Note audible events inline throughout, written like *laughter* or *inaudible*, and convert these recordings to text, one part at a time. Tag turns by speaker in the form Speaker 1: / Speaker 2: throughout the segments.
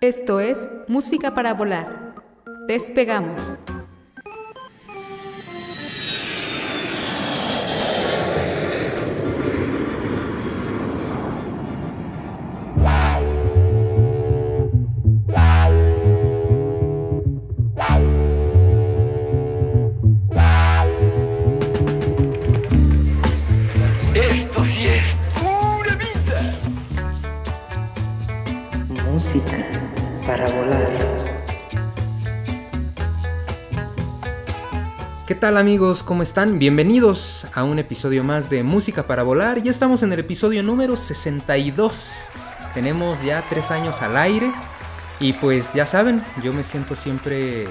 Speaker 1: Esto es Música para Volar. Despegamos.
Speaker 2: Tal amigos? ¿Cómo están? Bienvenidos a un episodio más de Música para Volar. Ya estamos en el episodio número 62. Tenemos ya tres años al aire. Y pues ya saben, yo me siento siempre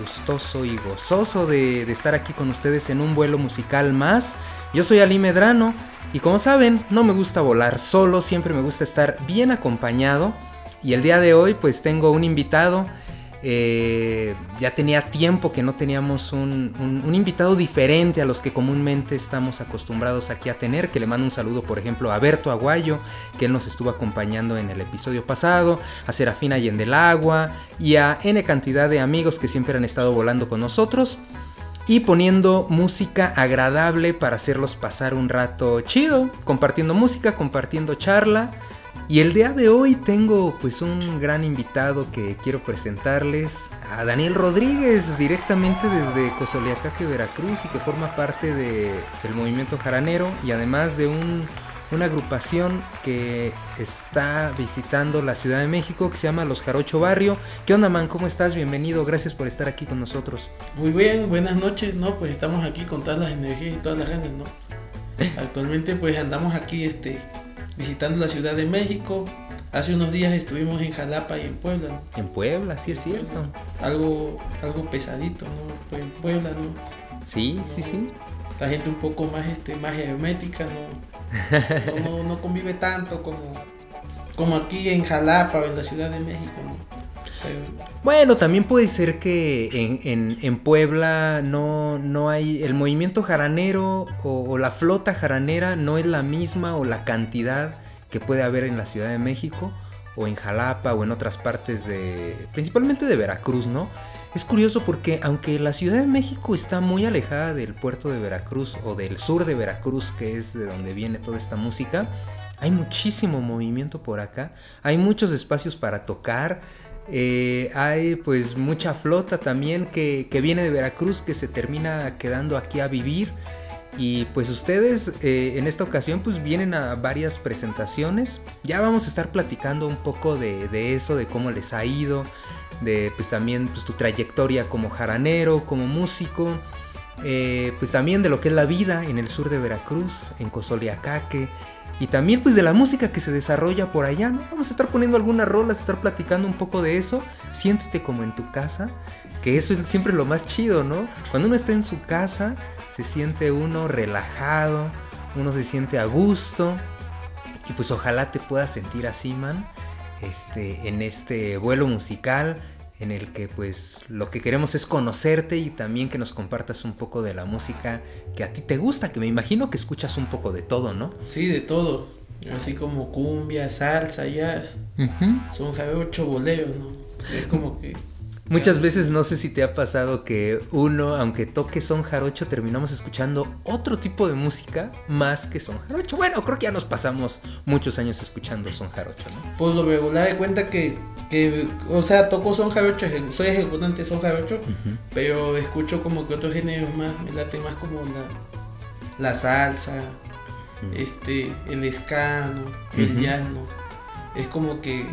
Speaker 2: gustoso y gozoso de, estar aquí con ustedes en un vuelo musical más. Yo soy Ali Medrano y como saben, no me gusta volar solo, siempre me gusta estar bien acompañado. Y el día de hoy pues tengo un invitado eh, ya tenía tiempo que no teníamos un, invitado diferente a los que comúnmente estamos acostumbrados aquí a tener. Que le mando un saludo, por ejemplo, a Berto Aguayo, que él nos estuvo acompañando en el episodio pasado, a Serafina Agua y a N cantidad de amigos que siempre han estado volando con nosotros y poniendo música agradable para hacerlos pasar un rato chido, compartiendo música, compartiendo charla y el día de hoy tengo pues un gran invitado que quiero presentarles a Daniel Rodríguez directamente desde Cozoleacaque, Veracruz y que forma parte del movimiento jaranero y además de una agrupación que está visitando la Ciudad de México que se llama Los Jarocho Barrio. ¿Qué onda, man? ¿Cómo estás? Bienvenido, gracias por estar aquí con nosotros.
Speaker 3: Muy bien, buenas noches, ¿no? Pues estamos aquí con todas las energías y todas las ganas, ¿no? *laughs* Actualmente pues andamos aquí este visitando la Ciudad de México. Hace unos días estuvimos en Jalapa y en Puebla.
Speaker 2: En Puebla, sí es cierto.
Speaker 3: Algo, algo pesadito, ¿no? Pues en Puebla, ¿no?
Speaker 2: Sí, sí, sí.
Speaker 3: La gente un poco más, este, más hermética, *laughs* ¿no? no, convive tanto como, como aquí en Jalapa o en la Ciudad de México, ¿no?
Speaker 2: Bueno, también puede ser que en, Puebla no, no, hay el movimiento jaranero o, la flota jaranera no es la misma o la cantidad que puede haber en la Ciudad de México o en Jalapa o en otras partes de, principalmente de Veracruz, ¿no? Es curioso porque aunque la Ciudad de México está muy alejada del puerto de Veracruz o del sur de Veracruz, que es de donde viene toda esta música, hay muchísimo movimiento por acá, hay muchos espacios para tocar, eh, hay pues mucha flota también que, viene de Veracruz que se termina quedando aquí a vivir. Y pues ustedes eh, en esta ocasión pues vienen a varias presentaciones. Ya vamos a estar platicando un poco de, eso, de cómo les ha ido, de pues también pues, tu trayectoria como jaranero, como músico. Eh, pues también de lo que es la vida en el sur de Veracruz, en Cozoleacaque, y también pues de la música que se desarrolla por allá, ¿no? Vamos a estar poniendo algunas rolas, estar platicando un poco de eso. Siéntete como en tu casa, que eso es siempre lo más chido, ¿no? Cuando uno está en su casa, se siente uno relajado, uno se siente a gusto. Y pues ojalá te puedas sentir así, man, este, en este vuelo musical en el que pues lo que queremos es conocerte y también que nos compartas un poco de la música que a ti te gusta, que me imagino que escuchas un poco de todo, ¿no?
Speaker 3: Sí, de todo, así como cumbia, salsa, jazz, son ocho boleros, ¿no? Es como que
Speaker 2: Muchas veces no sé si te ha pasado que uno, aunque toque son jarocho, terminamos escuchando otro tipo de música más que son jarocho. Bueno, creo que ya nos pasamos muchos años escuchando son jarocho, ¿no?
Speaker 3: Pues lo regular de cuenta que, que o sea, toco son jarocho, soy ejecutante son jarocho, pero escucho como que otros géneros más, me late más como la, la salsa, este, el escano, el llano. Es como que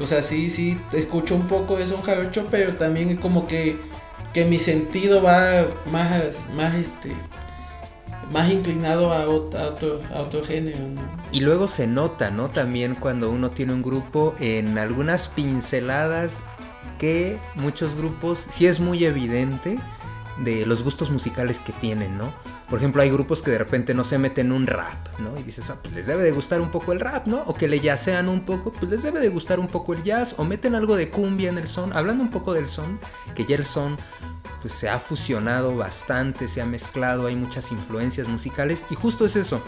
Speaker 3: o sea, sí, sí, escucho un poco de son jarocho, pero también es como que, que mi sentido va más, más este, más inclinado a a otro, género.
Speaker 2: Y luego se nota, ¿no? También cuando uno tiene un grupo en algunas pinceladas que muchos grupos sí es muy evidente de los gustos musicales que tienen, ¿no? Por ejemplo, hay grupos que de repente no se meten un rap, ¿no? Y dices, ah, pues les debe de gustar un poco el rap, ¿no? O que le yacean un poco, pues les debe de gustar un poco el jazz. O meten algo de cumbia en el son. Hablando un poco del son, que ya el son pues se ha fusionado bastante, se ha mezclado, hay muchas influencias musicales. Y justo es eso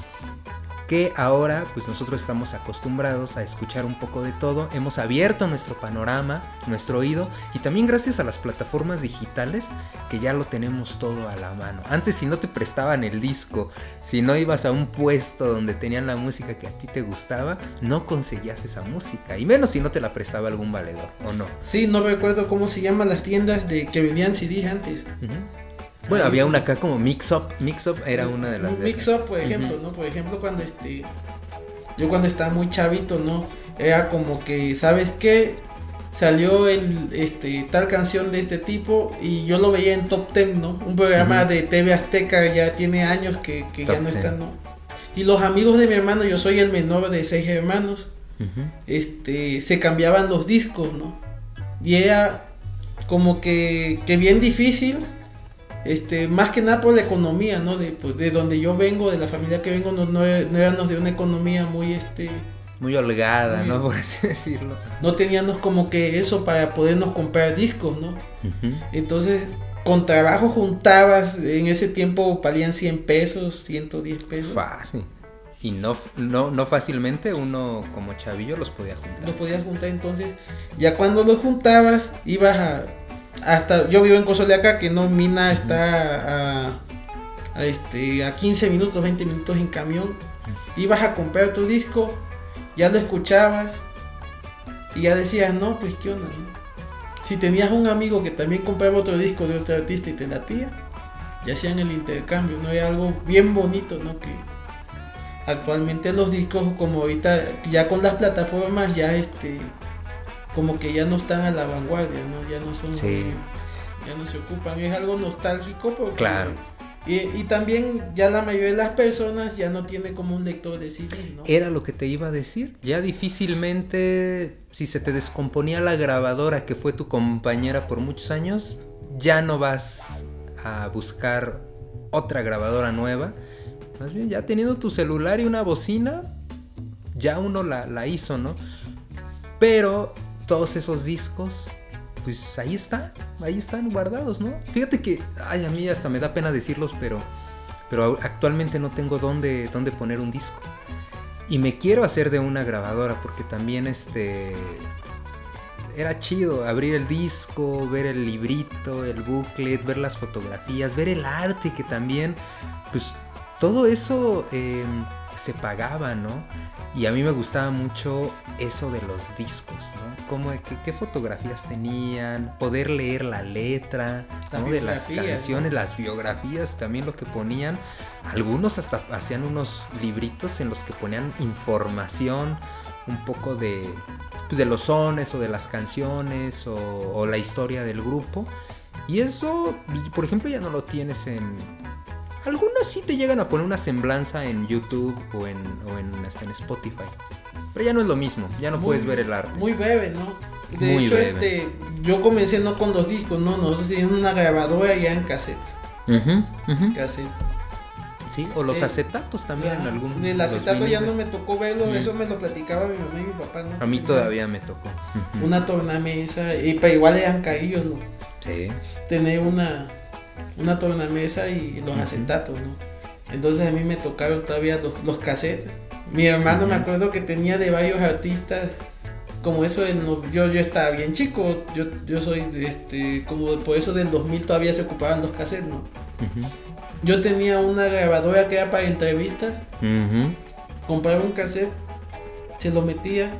Speaker 2: que ahora pues nosotros estamos acostumbrados a escuchar un poco de todo, hemos abierto nuestro panorama, nuestro oído y también gracias a las plataformas digitales que ya lo tenemos todo a la mano. Antes si no te prestaban el disco, si no ibas a un puesto donde tenían la música que a ti te gustaba, no conseguías esa música y menos si no te la prestaba algún valedor o no.
Speaker 3: Sí, no recuerdo cómo se llaman las tiendas de que vendían CD antes.
Speaker 2: Bueno, había una acá como Mix Up. Mix Up era una de las.
Speaker 3: Mix Up, por ejemplo, ¿no? Por ejemplo, cuando este. Yo cuando estaba muy chavito, ¿no? Era como que, ¿sabes qué? Salió el, este, tal canción de este tipo y yo lo veía en Top Ten, ¿no? Un programa de TV Azteca ya tiene años que, ya no está, ¿no? Y los amigos de mi hermano, yo soy el menor de seis hermanos, este, se cambiaban los discos, ¿no? Y era como que, que bien difícil este, más que nada por la economía, ¿no? De, pues, de donde yo vengo, de la familia que vengo, no, no, éramos de una economía muy, este...
Speaker 2: Muy holgada, ¿no? *laughs* Por así decirlo.
Speaker 3: No teníamos como que eso para podernos comprar discos, ¿no? Entonces, con trabajo juntabas, en ese tiempo valían 100 pesos, 110 pesos.
Speaker 2: Fácil. Y no, no, no fácilmente uno como chavillo los podía juntar.
Speaker 3: Los podías juntar, entonces, ya cuando los juntabas, ibas a hasta yo vivo en acá que no Mina está a, a, este a 15 minutos, 20 minutos en camión. Ibas a comprar tu disco, ya lo escuchabas y ya decías, "No, pues qué onda." Si tenías un amigo que también compraba otro disco de otro artista y te latía, ya hacían el intercambio, no era algo bien bonito, ¿no? Que actualmente los discos como ahorita ya con las plataformas ya este como que ya no están a la vanguardia, ¿no? Ya no son... Ya no se ocupan, es algo nostálgico porque...
Speaker 2: Claro.
Speaker 3: Y, también ya la mayoría de las personas ya no tiene como un lector de CD, ¿no?
Speaker 2: Era lo que te iba a decir. Ya difícilmente, si se te descomponía la grabadora que fue tu compañera por muchos años, ya no vas a buscar otra grabadora nueva. Más bien, ya teniendo tu celular y una bocina, ya uno la, la hizo, ¿no? Pero todos esos discos, pues ahí están, ahí están guardados, ¿no? Fíjate que, ay, a mí hasta me da pena decirlos, pero, pero actualmente no tengo dónde, dónde poner un disco. Y me quiero hacer de una grabadora porque también este era chido abrir el disco, ver el librito, el booklet, ver las fotografías, ver el arte que también, pues todo eso em, se pagaba, ¿no? Y a mí me gustaba mucho eso de los discos, ¿no? Cómo, qué, fotografías tenían, poder leer la letra, ¿no? De las canciones, las biografías, también lo que ponían. Algunos hasta hacían unos libritos en los que ponían información un poco de, pues de los sones o de las canciones o, o la historia del grupo. Y eso, por ejemplo, ya no lo tienes en, algunos sí te llegan a poner una semblanza en YouTube o en, o en, hasta en Spotify. Pero ya no es lo mismo, ya no puedes ver el arte.
Speaker 3: Muy breve, ¿no? De hecho, este, yo comencé no con los discos, ¿no? Nosotros teníamos una grabadora ya en cassette. Cassette.
Speaker 2: Sí, o los eh, acetatos también en algún
Speaker 3: El acetato ya no me tocó verlo, eso me lo platicaba mi mamá y mi papá, ¿no?
Speaker 2: A mí todavía me tocó.
Speaker 3: Una tornamesa, y para igual eran caídos, ¿no?
Speaker 2: Sí.
Speaker 3: Tener una una tornamesa y los acetatos, ¿no? Entonces a mí me tocaron todavía los, los cassettes. Mi hermano me acuerdo que tenía de varios artistas como eso en lo- yo yo estaba bien chico, yo yo soy de este como por eso del 2000 todavía se ocupaban los cassettes, ¿no?
Speaker 2: Ujú.
Speaker 3: Yo tenía una grabadora que era para entrevistas,
Speaker 2: Ujú.
Speaker 3: compraba un cassette, se lo metía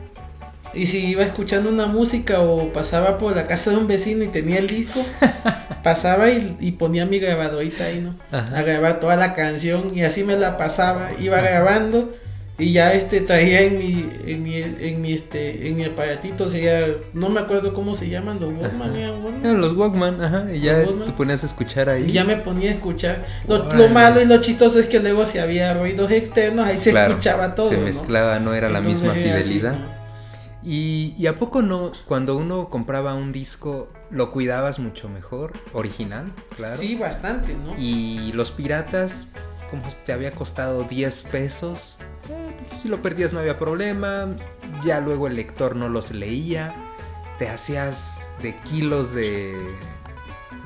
Speaker 3: y si iba escuchando una música o pasaba por la casa de un vecino y tenía el disco, *laughs* pasaba y, y ponía mi grabadorita ahí, ¿no?
Speaker 2: Ajá.
Speaker 3: A grabar toda la canción y así me la pasaba, iba grabando y ya este traía en mi en mi en mi este en mi aparatito, o sea, no me acuerdo cómo se llaman los Walkman, eran Walkman.
Speaker 2: Los Walkman, ajá, y ya
Speaker 3: Walkman.
Speaker 2: te ponías a escuchar ahí.
Speaker 3: Y ya me ponía a escuchar. Lo, malo y lo chistoso es que luego si había ruidos externos, ahí se
Speaker 2: Claro,
Speaker 3: escuchaba todo.
Speaker 2: Se mezclaba, no era la misma
Speaker 3: así,
Speaker 2: fidelidad.
Speaker 3: ¿no?
Speaker 2: Y, y a poco no, cuando uno compraba un disco, lo cuidabas mucho mejor, original, claro.
Speaker 3: Sí, bastante, ¿no?
Speaker 2: Y los piratas, como te había costado 10 pesos, eh, si lo perdías no había problema, ya luego el lector no los leía, te hacías de kilos de,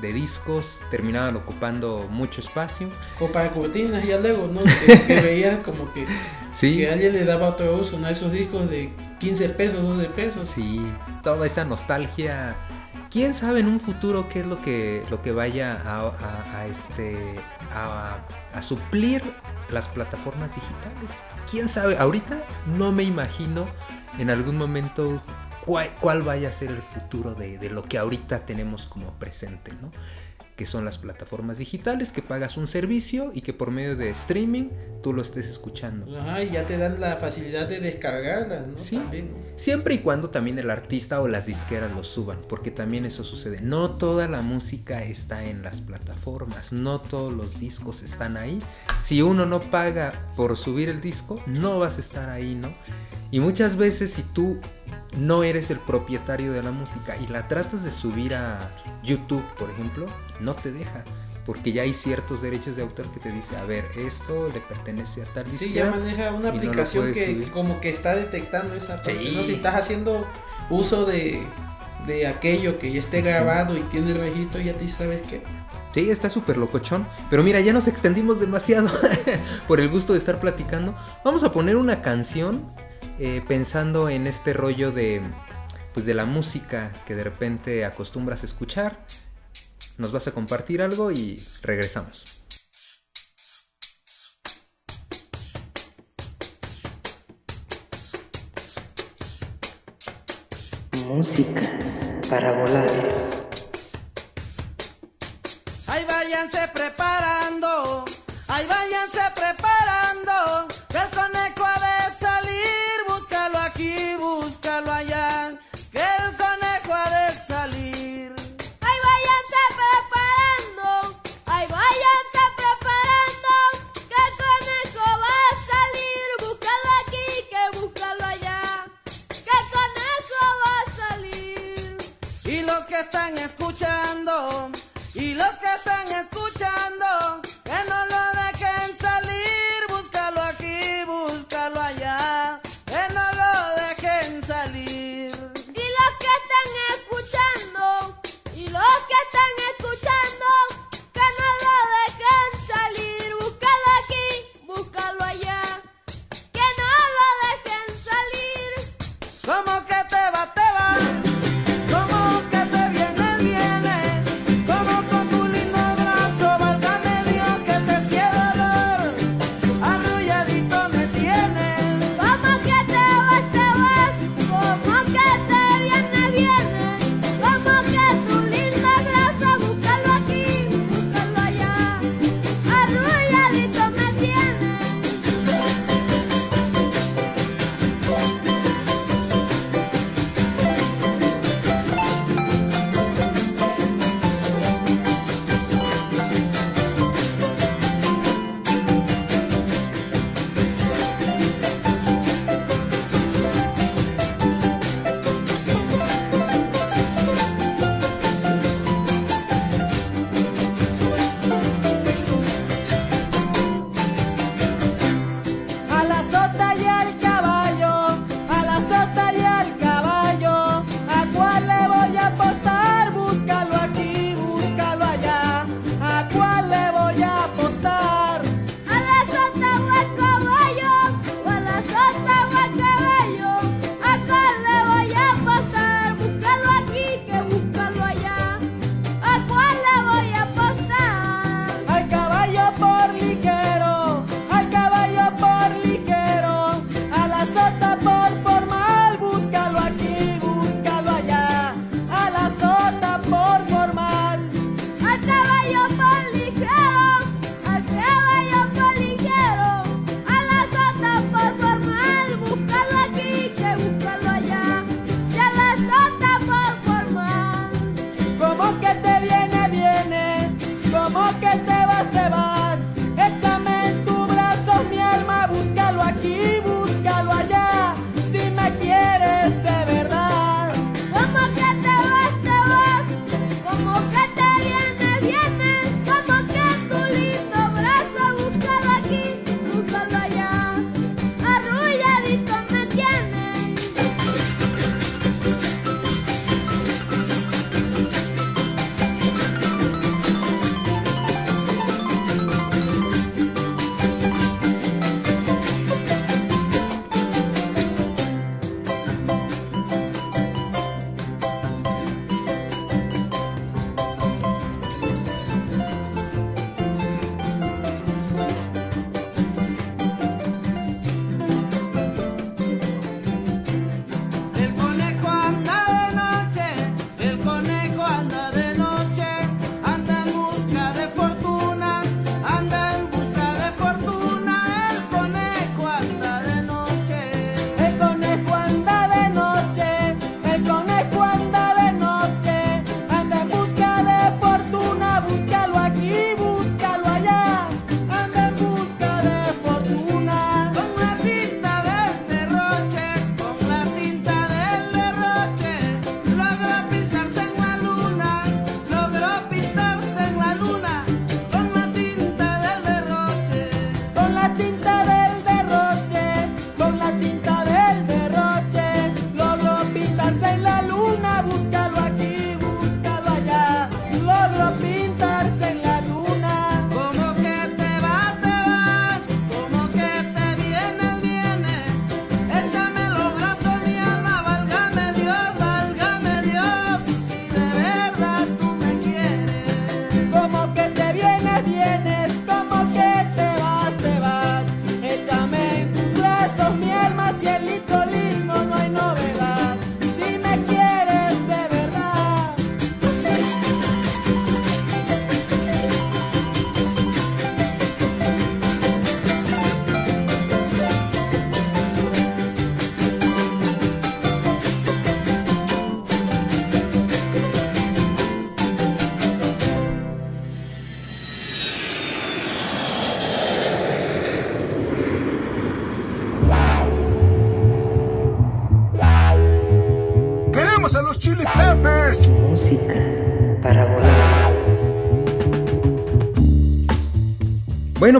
Speaker 2: de discos, terminaban ocupando mucho espacio.
Speaker 3: O para cortinas, ya luego, ¿no? Que, que *laughs* veías como que,
Speaker 2: Sí,
Speaker 3: que alguien le daba otro uso, ¿no? Esos discos de 15 pesos, 12 pesos.
Speaker 2: sí, toda esa nostalgia. ¿Quién sabe en un futuro qué es lo que, lo que vaya a, a- a este, a, a suplir las plataformas digitales? ¿Quién sabe? Ahorita no me imagino en algún momento cuál, cuál vaya a ser el futuro de, de lo que ahorita tenemos como presente, ¿no? Que son las plataformas digitales, que pagas un servicio y que por medio de streaming tú lo estés escuchando.
Speaker 3: Ajá, y ya te dan la facilidad de descargarlas, ¿no?
Speaker 2: Sí.
Speaker 3: También.
Speaker 2: Siempre y cuando también el artista o las disqueras lo suban, porque también eso sucede. No toda la música está en las plataformas, no todos los discos están ahí. Si uno no paga por subir el disco, no vas a estar ahí, ¿no? Y muchas veces si tú no eres el propietario de la música y la tratas de subir a YouTube, por ejemplo, no te deja. Porque ya hay ciertos derechos de autor que te dice, a ver, esto le pertenece a tal
Speaker 3: Sí,
Speaker 2: disquera.
Speaker 3: ya maneja una
Speaker 2: no
Speaker 3: aplicación que como que está detectando esa parte,
Speaker 2: Sí.
Speaker 3: ¿no? Si estás haciendo uso de, de aquello que ya esté grabado y tiene el registro, ya te dice, ¿sabes qué?
Speaker 2: Sí, está súper locochón. Pero mira, ya nos extendimos demasiado *laughs* por el gusto de estar platicando. Vamos a poner una canción eh, pensando en este rollo de, pues, de la música que de repente acostumbras a escuchar. Nos vas a compartir algo y regresamos.
Speaker 4: Música para volar.
Speaker 5: Ahí váyanse preparando, ahí váyanse preparando,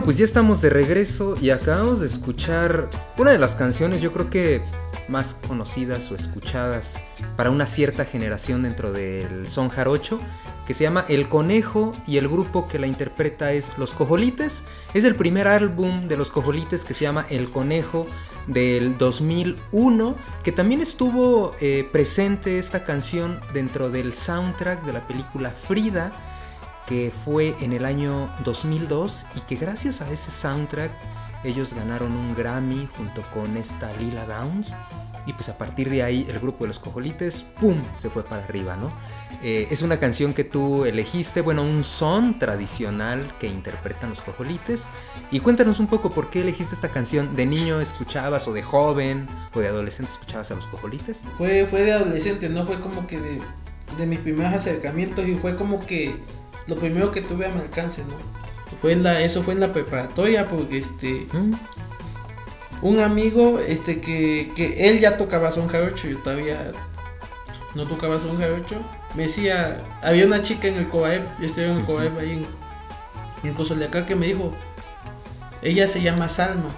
Speaker 2: pues ya estamos de regreso y acabamos de escuchar una de las canciones yo creo que más conocidas o escuchadas para una cierta generación dentro del son jarocho, que se llama El Conejo y el grupo que la interpreta es Los Cojolites. Es el primer álbum de Los Cojolites que se llama El Conejo del 2001, que también estuvo eh, presente esta canción dentro del soundtrack de la película Frida, que fue en el año 2002 y que gracias a ese soundtrack ellos ganaron un Grammy junto con esta Lila Downs. Y pues a partir de ahí el grupo de los cojolites, ¡pum!, se fue para arriba, ¿no? Eh, es una canción que tú elegiste, bueno, un son tradicional que interpretan los cojolites. Y cuéntanos un poco por qué elegiste esta canción. ¿De niño escuchabas o de joven o de adolescente escuchabas a los cojolites?
Speaker 3: Fue, fue de adolescente, ¿no? Fue como que de, de mis primeros acercamientos y fue como que lo primero que tuve a mi alcance, ¿no? Fue en la, eso fue en la preparatoria porque este...
Speaker 2: ¿Mm?
Speaker 3: un amigo este que, que él ya tocaba son jarocho, yo todavía no tocaba son jarocho. Me decía, había una chica en el Cobaep, yo estoy en el Cobaep ahí en, en Cozoleacá que me dijo, ella se llama Salma.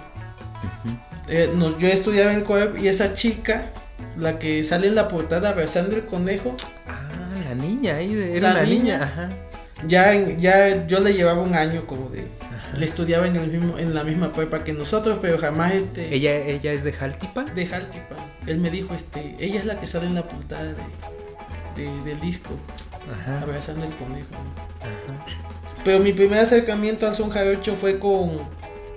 Speaker 3: Eh, no, yo estudiaba en el Cobaep y esa chica, la que sale en la portada abrazando el conejo,
Speaker 2: Ah, la niña ahí, era
Speaker 3: La
Speaker 2: niña,
Speaker 3: niña.
Speaker 2: ajá.
Speaker 3: Ya, ya yo le llevaba un año como de... Le estudiaba en, el mismo, en la misma prepa que nosotros, pero jamás este...
Speaker 2: Ella, ella es de Jaltipan.
Speaker 3: de Jaltipan. Él me dijo, este, ella es la que sale en la portada de, de- del disco,
Speaker 2: Ajá.
Speaker 3: abrazando el conejo.
Speaker 2: ajá.
Speaker 3: Pero mi primer acercamiento al son jarocho fue con,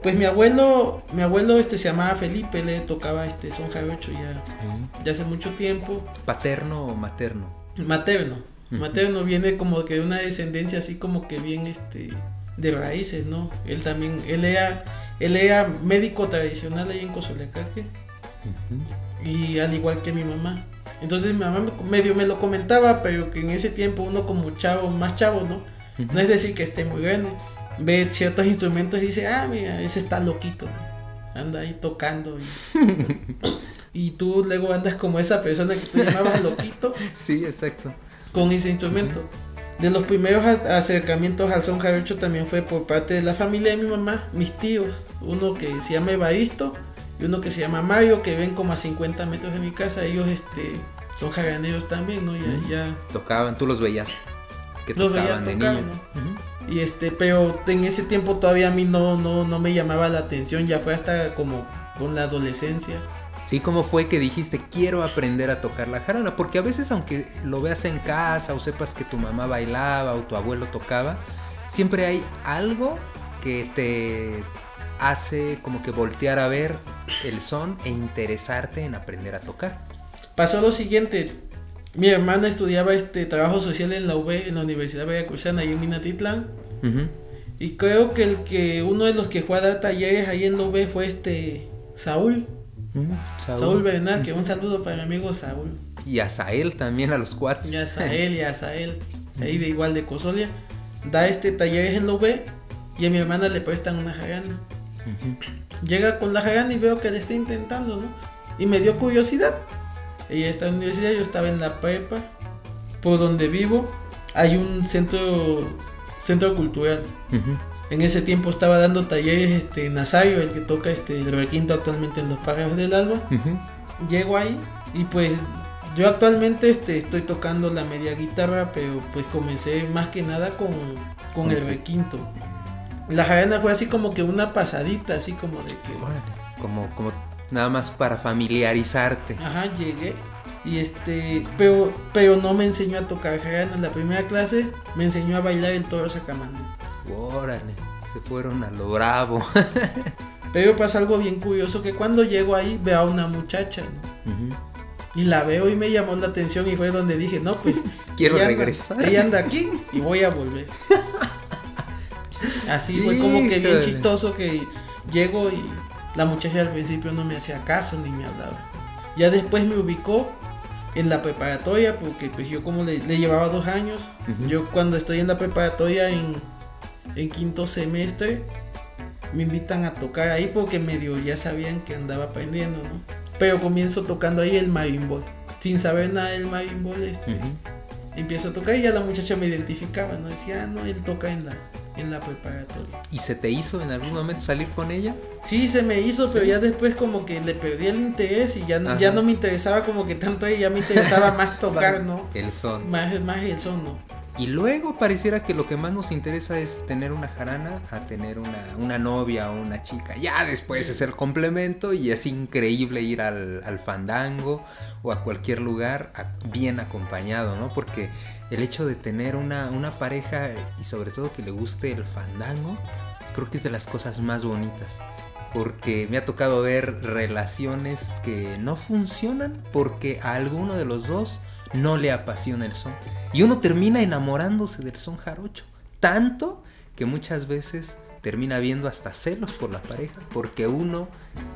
Speaker 3: pues mi abuelo, mi abuelo este se llamaba Felipe, le tocaba este son jarocho ya, ya hace mucho tiempo.
Speaker 2: ¿Paterno o materno?
Speaker 3: Materno. Materno viene como que de una descendencia así como que bien este de raíces, ¿no? Él también, él era, él era médico tradicional ahí en Cozolecaque.
Speaker 2: Ujú.
Speaker 3: y al igual que mi mamá. Entonces mi mamá me- medio me lo comentaba, pero que en ese tiempo uno como chavo, más chavo, ¿no? No es decir que esté muy grande. Ve ciertos instrumentos y dice, ah, mira, ese está loquito. ¿no? Anda ahí tocando. Y, *laughs* y tú luego andas como esa persona que tú llamabas loquito
Speaker 2: Sí, exacto.
Speaker 3: Con ese instrumento. De los primeros acercamientos al son jarocho también fue por parte de la familia de mi mamá, mis tíos. Uno que se llama Evaristo y uno que se llama Mario, que ven como a 50 metros de mi casa. Ellos este, son jaraneros también, ¿no? Ya, ya.
Speaker 2: Tocaban, tú los veías que
Speaker 3: Los veía
Speaker 2: tocaban de
Speaker 3: tocar,
Speaker 2: niño. Ujú.
Speaker 3: Y este, pero en ese tiempo todavía a mí no, no, no me llamaba la atención, ya fue hasta como con la adolescencia.
Speaker 2: Sí, ¿cómo fue que dijiste quiero aprender a tocar la jarana? Porque a veces aunque lo veas en casa o sepas que tu mamá bailaba o tu abuelo tocaba, siempre hay algo que te hace como que voltear a ver el son e interesarte en aprender a tocar.
Speaker 3: Pasó lo siguiente, mi hermana estudiaba este trabajo social en la UB, en la Universidad Veracruzana, ahí en Minatitlán. Y creo que el que uno de los que fue a dar talleres ahí en la UB fue este Saúl,
Speaker 2: Ujú.
Speaker 3: Saúl, Bernal, que un saludo para mi amigo Saúl.
Speaker 2: Y a Sael también, a los cuates.
Speaker 3: Y a Sael y a Sael, *laughs* ahí de igual de Cosolia. Da este talleres en la UB y a mi hermana le prestan una jarana.
Speaker 2: Ujú.
Speaker 3: Llega con la jarana y veo que le está intentando, ¿no? Y me dio curiosidad. Ella está en la universidad, yo estaba en la prepa. Por donde vivo hay un centro, centro cultural.
Speaker 2: Ujú.
Speaker 3: En ese tiempo estaba dando talleres este, Nazario, el que toca este, el requinto actualmente en los pájaros del alba. Llego ahí y pues yo actualmente este, estoy tocando la media guitarra, pero pues comencé más que nada con, con el requinto. La jarana fue así como que una pasadita, así como de que...
Speaker 2: Como, como nada más para familiarizarte.
Speaker 3: Ajá, llegué. Y este, pero, pero no me enseñó a tocar jarana. La primera clase me enseñó a bailar el toro sacamando.
Speaker 2: Órale, se fueron a lo bravo. *laughs*
Speaker 3: Pero pasa algo bien curioso que cuando llego ahí veo a una muchacha. Y la veo y me llamó la atención y fue donde dije, no, pues *laughs*
Speaker 2: Quiero
Speaker 3: ella anda-
Speaker 2: regresar.
Speaker 3: ella anda aquí y voy a volver. *laughs* Así fue como que bien chistoso que llego y la muchacha al principio no me hacía caso ni me hablaba. Ya después me ubicó en la preparatoria porque pues yo como le, le llevaba dos años, yo cuando estoy en la preparatoria en, en quinto semestre me invitan a tocar ahí porque medio ya sabían que andaba aprendiendo, ¿no? Pero comienzo tocando ahí el marimbol, sin saber nada del marimbol, este,
Speaker 2: Ujú.
Speaker 3: empiezo a tocar y ya la muchacha me identificaba, ¿no? Decía, ah, no, él toca en la, en la preparatoria.
Speaker 2: ¿Y se te hizo en algún momento salir con ella?
Speaker 3: Sí, se me hizo, pero ya después como que le perdí el interés y ya, no- ya no me interesaba como que tanto ella, ya me interesaba *laughs* más tocar, ¿no?
Speaker 2: El son.
Speaker 3: Más, más el son, ¿no?
Speaker 2: Y luego pareciera que lo que más nos interesa es tener una jarana a tener una, una novia o una chica. Ya después es el complemento y es increíble ir al, al fandango o a cualquier lugar bien acompañado, ¿no? Porque el hecho de tener una, una pareja y sobre todo que le guste el fandango, creo que es de las cosas más bonitas. Porque me ha tocado ver relaciones que no funcionan porque a alguno de los dos no le apasiona el son. Y uno termina enamorándose del son jarocho. Tanto que muchas veces termina viendo hasta celos por la pareja. Porque uno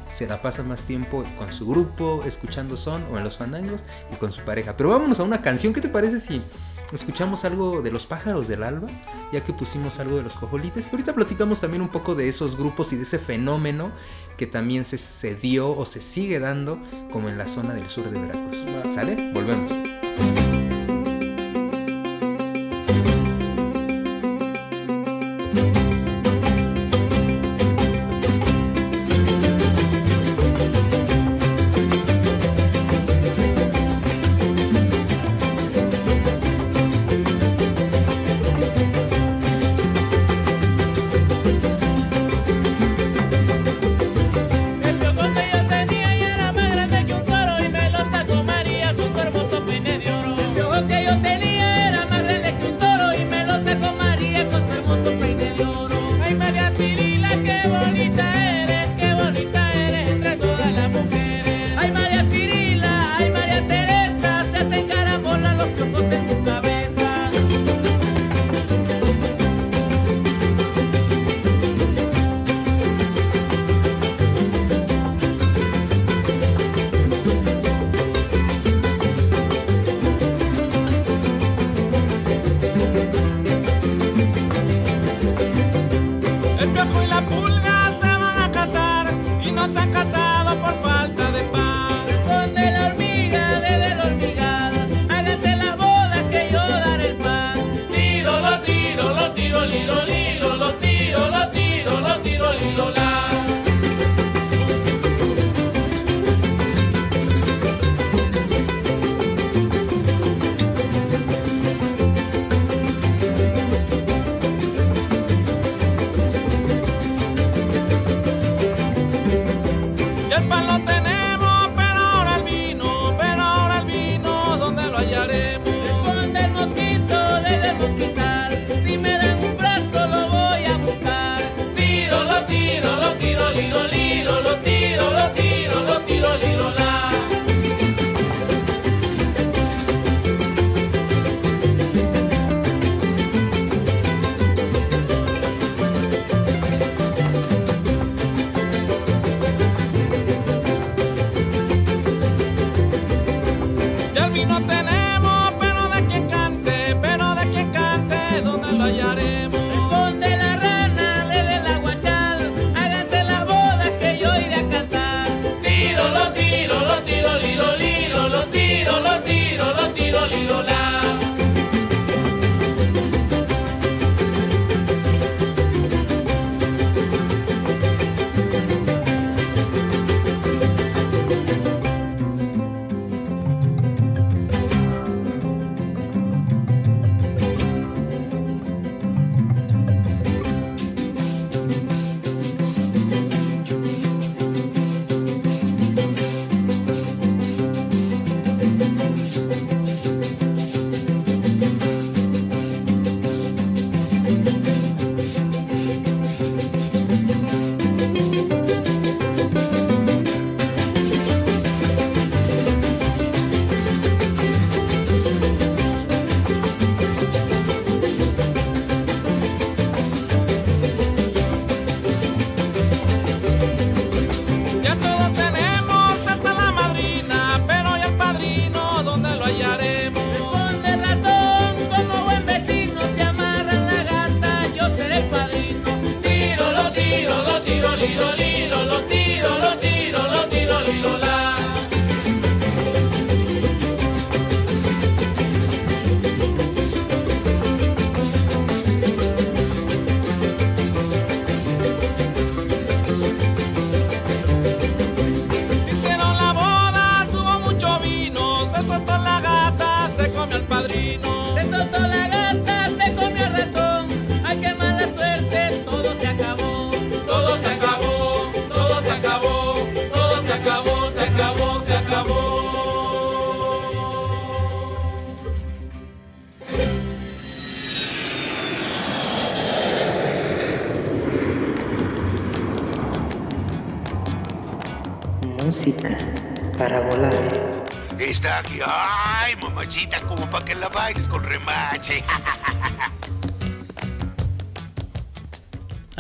Speaker 2: se la pasa más tiempo con su grupo, escuchando son o en los fandangos y con su pareja. Pero vámonos a una canción. ¿Qué te parece si escuchamos algo de los pájaros del alba? Ya que pusimos algo de los cojolites. Y ahorita platicamos también un poco de esos grupos y de ese fenómeno que también se, se dio o se sigue dando como en la zona del sur de Veracruz. ¿Sale? Volvemos.
Speaker 5: El
Speaker 6: no te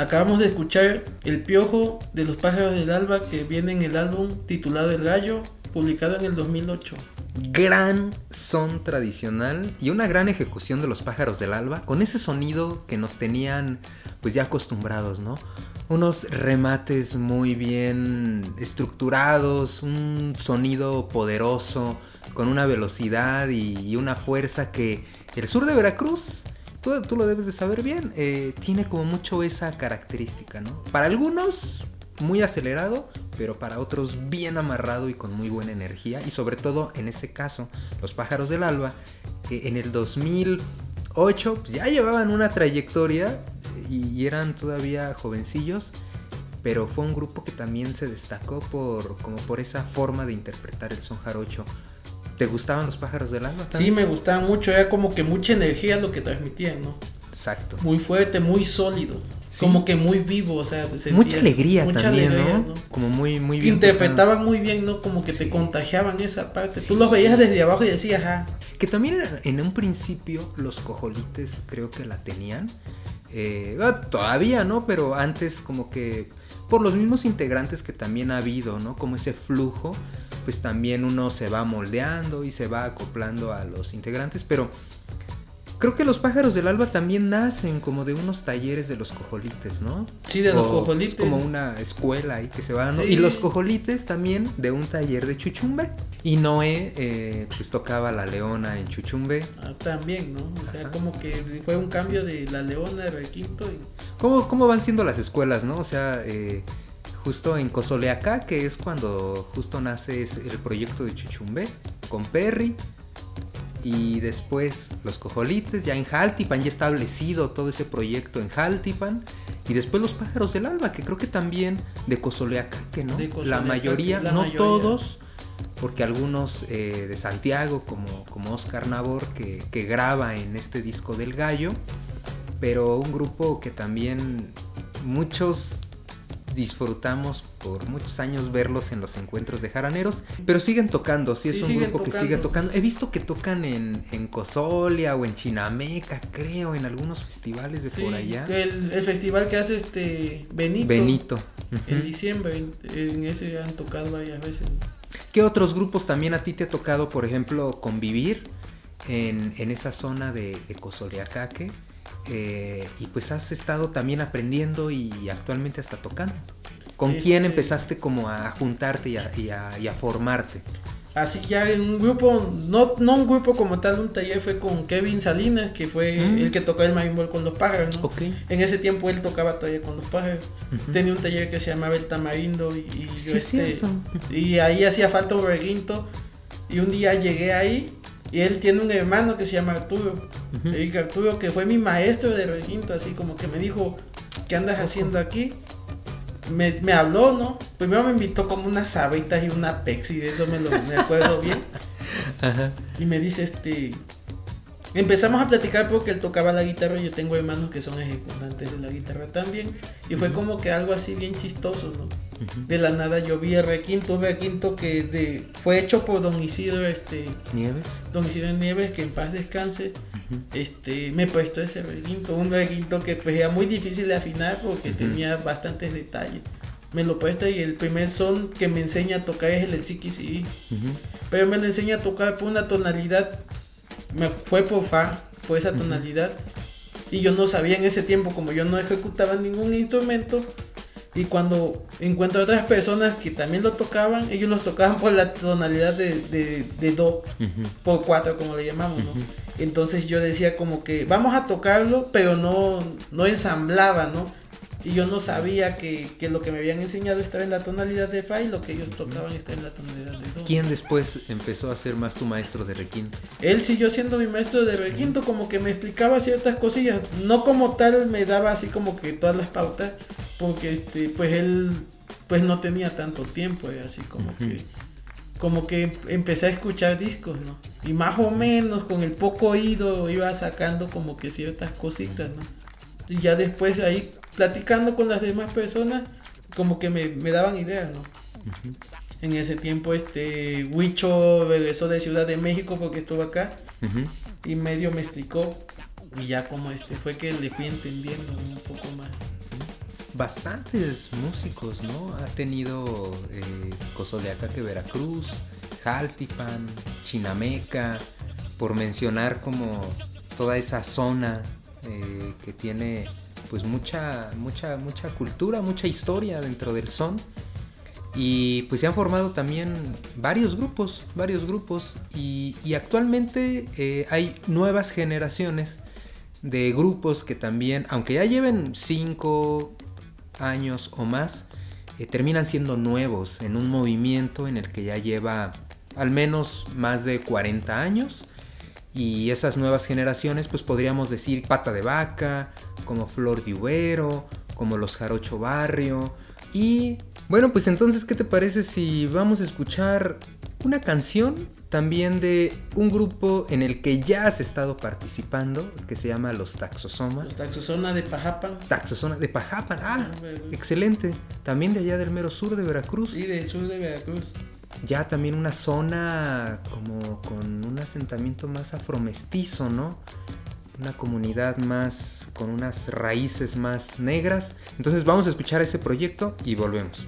Speaker 3: Acabamos de escuchar El Piojo de los Pájaros del Alba que viene en el álbum titulado El Gallo, publicado en el 2008.
Speaker 2: Gran son tradicional y una gran ejecución de los pájaros del alba con ese sonido que nos tenían pues ya acostumbrados, ¿no? Unos remates muy bien estructurados, un sonido poderoso, con una velocidad y, y una fuerza que el sur de Veracruz tú, lo debes de saber bien, eh, tiene como mucho esa característica, ¿no? Para algunos muy acelerado, pero para otros bien amarrado y con muy buena energía. Y sobre todo en ese caso, los pájaros del alba, que en el 2008 pues, ya llevaban una trayectoria y, y eran todavía jovencillos. Pero fue un grupo que también se destacó por, como por esa forma de interpretar el son jarocho. ¿Te gustaban los pájaros del alba?
Speaker 3: Sí,
Speaker 2: también?
Speaker 3: me gustaba mucho, era como que mucha energía lo que transmitían, ¿no?
Speaker 2: Exacto.
Speaker 3: Muy fuerte, muy sólido.
Speaker 2: Sí.
Speaker 3: Como que muy vivo, o sea, te
Speaker 2: Mucha alegría
Speaker 3: mucha
Speaker 2: también,
Speaker 3: alegría,
Speaker 2: ¿no? Como muy, muy bien.
Speaker 3: interpretaban muy bien, ¿no? Como que
Speaker 2: Sí.
Speaker 3: te contagiaban esa parte.
Speaker 2: Sí.
Speaker 3: Tú los veías desde abajo y decías, ah,
Speaker 2: Que también en un principio los cojolites creo que la tenían. Eh, ah, todavía, ¿no? Pero antes como que por los mismos integrantes que también ha habido, ¿no? Como ese flujo, pues también uno se va moldeando y se va acoplando a los integrantes. Pero creo que los pájaros del alba también nacen como de unos talleres de los cojolites, ¿no?
Speaker 3: Sí, de los cojolites.
Speaker 2: Como una escuela ahí que se va, ¿no?
Speaker 3: Sí.
Speaker 2: Y los cojolites también de un taller de chuchumbe. Y Noé, eh, pues tocaba la leona en chuchumbe.
Speaker 3: ah, también, ¿no? O sea,
Speaker 2: Ajá.
Speaker 3: como que fue un cambio de la leona de requinto y
Speaker 2: ¿Cómo, cómo van siendo las escuelas, no? O sea, eh, justo en Cozoleacá, que es cuando justo nace el proyecto de Chuchumbe, con Perry. Y después los cojolites, ya en Jaltipan, ya establecido todo ese proyecto en Jaltipan. Y después los pájaros del alba, que creo que también de Cozoleacá, que no.
Speaker 3: De
Speaker 2: la mayoría,
Speaker 3: la
Speaker 2: no
Speaker 3: mayoría.
Speaker 2: todos, porque algunos eh, de Santiago, como, como Oscar Nabor, que, que graba en este disco del gallo, pero un grupo que también muchos disfrutamos por muchos años verlos en los encuentros de jaraneros, pero siguen tocando, sí,
Speaker 3: Sí,
Speaker 2: es un grupo que sigue tocando. He visto que tocan en, en Cozolia o en Chinameca, creo, en algunos festivales de
Speaker 3: Sí,
Speaker 2: por allá.
Speaker 3: El, el festival que hace este Benito,
Speaker 2: Benito.
Speaker 3: en diciembre, en, en ese han tocado varias veces.
Speaker 2: ¿Qué otros grupos también a ti te ha tocado, por ejemplo, convivir en, en esa zona de, de? Eh, y pues has estado también aprendiendo y actualmente hasta tocando. ¿Con
Speaker 3: Este-
Speaker 2: quién empezaste como a juntarte y a, y a- y a formarte?
Speaker 3: Así ya en un grupo, no, no un grupo como tal, un taller fue con Kevin Salinas, que fue
Speaker 2: Mm.
Speaker 3: el que tocaba el marimbol con los pájaros, ¿no?
Speaker 2: Ok.
Speaker 3: En ese tiempo él tocaba todavía con los pájaros.
Speaker 2: Ujú.
Speaker 3: Tenía un taller que se llamaba El Tamarindo y, y yo
Speaker 2: Sí, es
Speaker 3: este, y ahí hacía falta un reguinto y un día llegué ahí y él tiene un hermano que se llama Arturo,
Speaker 2: Ujú.
Speaker 3: Eric Arturo, que fue mi maestro de reguinto, así como que me dijo, ¿qué andas haciendo aquí? Me, me habló, ¿no? Primero me invitó como unas sabritas y una Pepsi, de eso me lo me acuerdo bien. *laughs*
Speaker 2: Ajá.
Speaker 3: Y me dice, este. Empezamos a platicar porque él tocaba la guitarra. Yo tengo hermanos que son ejecutantes de la guitarra también. Y fue como que algo así bien chistoso, ¿no? De la nada yo vi el requinto, un requinto que de, fue hecho por Don Isidro, este.
Speaker 2: Nieves.
Speaker 3: Don Isidro Nieves, que en paz descanse. Este, me prestó ese requinto, un requinto que pues era muy difícil de afinar porque tenía bastantes detalles. Me lo presta y el primer son que me enseña a tocar es el del Siki pero me lo enseña a tocar por una tonalidad. Me fue por fa, por esa tonalidad. Y yo no sabía en ese tiempo, como yo no ejecutaba ningún instrumento. Y cuando encuentro a otras personas que también lo tocaban, ellos los tocaban por la tonalidad de, de, de do, por cuatro, como le llamamos, ¿no? Entonces yo decía como que vamos a tocarlo, pero no, no ensamblaba, ¿no? Y yo no sabía que, que lo que me habían enseñado estaba en la tonalidad de fa y lo que ellos tocaban estaba en la tonalidad de do.
Speaker 2: ¿Quién después empezó a ser más tu maestro de requinto?
Speaker 3: Él siguió siendo mi maestro de requinto, como que me explicaba ciertas cosillas. No como tal me daba así como que todas las pautas, porque este, pues él pues no tenía tanto tiempo, eh, así como que como que empecé a escuchar discos, ¿no? Y más o menos con el poco oído iba sacando como que ciertas cositas, ¿no? Y ya después ahí platicando con las demás personas, como que me, me daban ideas, ¿no? En ese tiempo, este Huicho regresó de Ciudad de México porque estuvo acá y medio me explicó y ya como este fue que le fui entendiendo un poco más.
Speaker 2: Bastantes músicos, ¿no? Ha tenido eh, Cozoleacaque, Veracruz, Jaltipan, Chinameca, por mencionar como toda esa zona eh, que tiene pues mucha, mucha, mucha cultura, mucha historia dentro del son. Y pues se han formado también varios grupos, varios grupos. Y, actualmente eh, hay nuevas generaciones de grupos que también, aunque ya lleven 5 años o más, eh, terminan siendo nuevos en un movimiento en el que ya lleva al menos más de 40 años. Y esas nuevas generaciones, pues podríamos decir Pata de Vaca, como Flor de Ubero, como Los Jarocho Barrio. Y bueno, pues entonces, ¿qué te parece si vamos a escuchar una canción también de un grupo en el que ya has estado participando, que se llama Los Taxosomas?
Speaker 3: Los Taxosona de Pajapan
Speaker 2: Taxosona de Pajapan, ah,
Speaker 3: Ah,
Speaker 2: excelente. También de allá del mero sur de Veracruz.
Speaker 3: y del sur de Veracruz.
Speaker 2: Ya también una zona como con un asentamiento más afromestizo, ¿no? Una comunidad más con unas raíces más negras. Entonces vamos a escuchar ese proyecto y volvemos.